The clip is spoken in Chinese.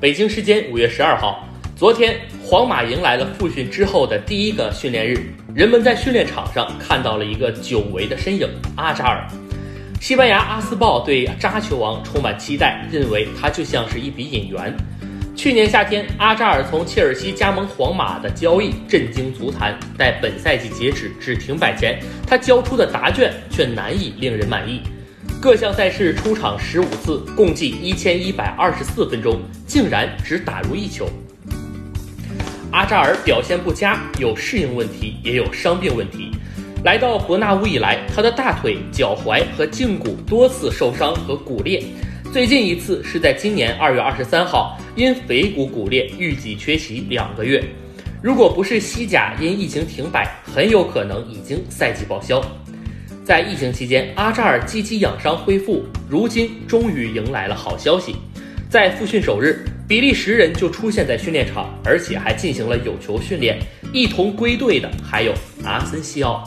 北京时间五月十二号，昨天皇马迎来了复训之后的第一个训练日，人们在训练场上看到了一个久违的身影——阿扎尔。西班牙《阿斯报》对扎球王充满期待，认为他就像是一笔引援。去年夏天，阿扎尔从切尔西加盟皇马的交易震惊足坛，在本赛季截止至停摆前，他交出的答卷却难以令人满意。各项赛事出场十五次，共计一千一百二十四分钟，竟然只打入一球。阿扎尔表现不佳，有适应问题，也有伤病问题。来到伯纳乌以来，他的大腿、脚踝和胫骨多次受伤和骨裂，最近一次是在今年二月二十三号，因腓骨骨裂预计缺席两个月。如果不是西甲因疫情停摆，很有可能已经赛季报销。在疫情期间，阿扎尔积极养伤恢复，如今终于迎来了好消息。在复训首日，比利时人就出现在训练场，而且还进行了有球训练。一同归队的还有阿森西奥。